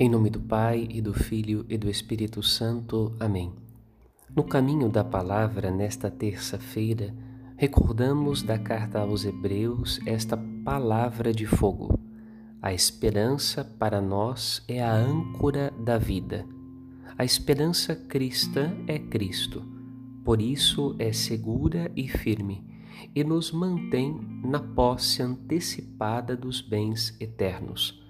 Em nome do Pai e do Filho e do Espírito Santo. Amém. No caminho da palavra, nesta terça-feira, recordamos da carta aos Hebreus esta palavra de fogo. A esperança para nós é a âncora da vida. A esperança cristã é Cristo, por isso é segura e firme e nos mantém na posse antecipada dos bens eternos.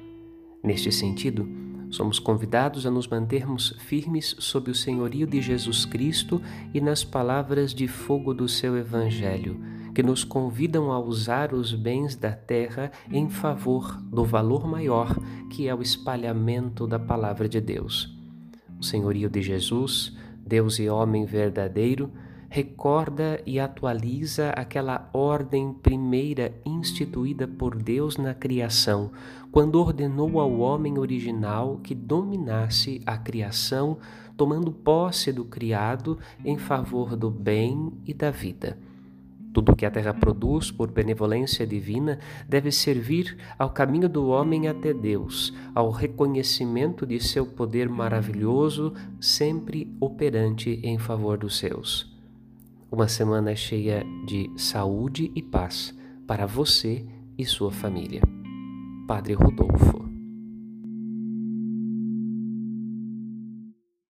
Neste sentido, Somos convidados a nos mantermos firmes sob o senhorio de Jesus Cristo e nas palavras de fogo do seu Evangelho, que nos convidam a usar os bens da terra em favor do valor maior que é o espalhamento da palavra de Deus. O senhorio de Jesus, Deus e homem verdadeiro, recorda e atualiza aquela ordem primeira instituída por Deus na criação, quando ordenou ao homem original que dominasse a criação, tomando posse do criado em favor do bem e da vida. Tudo que a terra produz por benevolência divina deve servir ao caminho do homem até Deus, ao reconhecimento de seu poder maravilhoso, sempre operante em favor dos seus. Uma semana cheia de saúde e paz para você e sua família. Padre Rodolfo.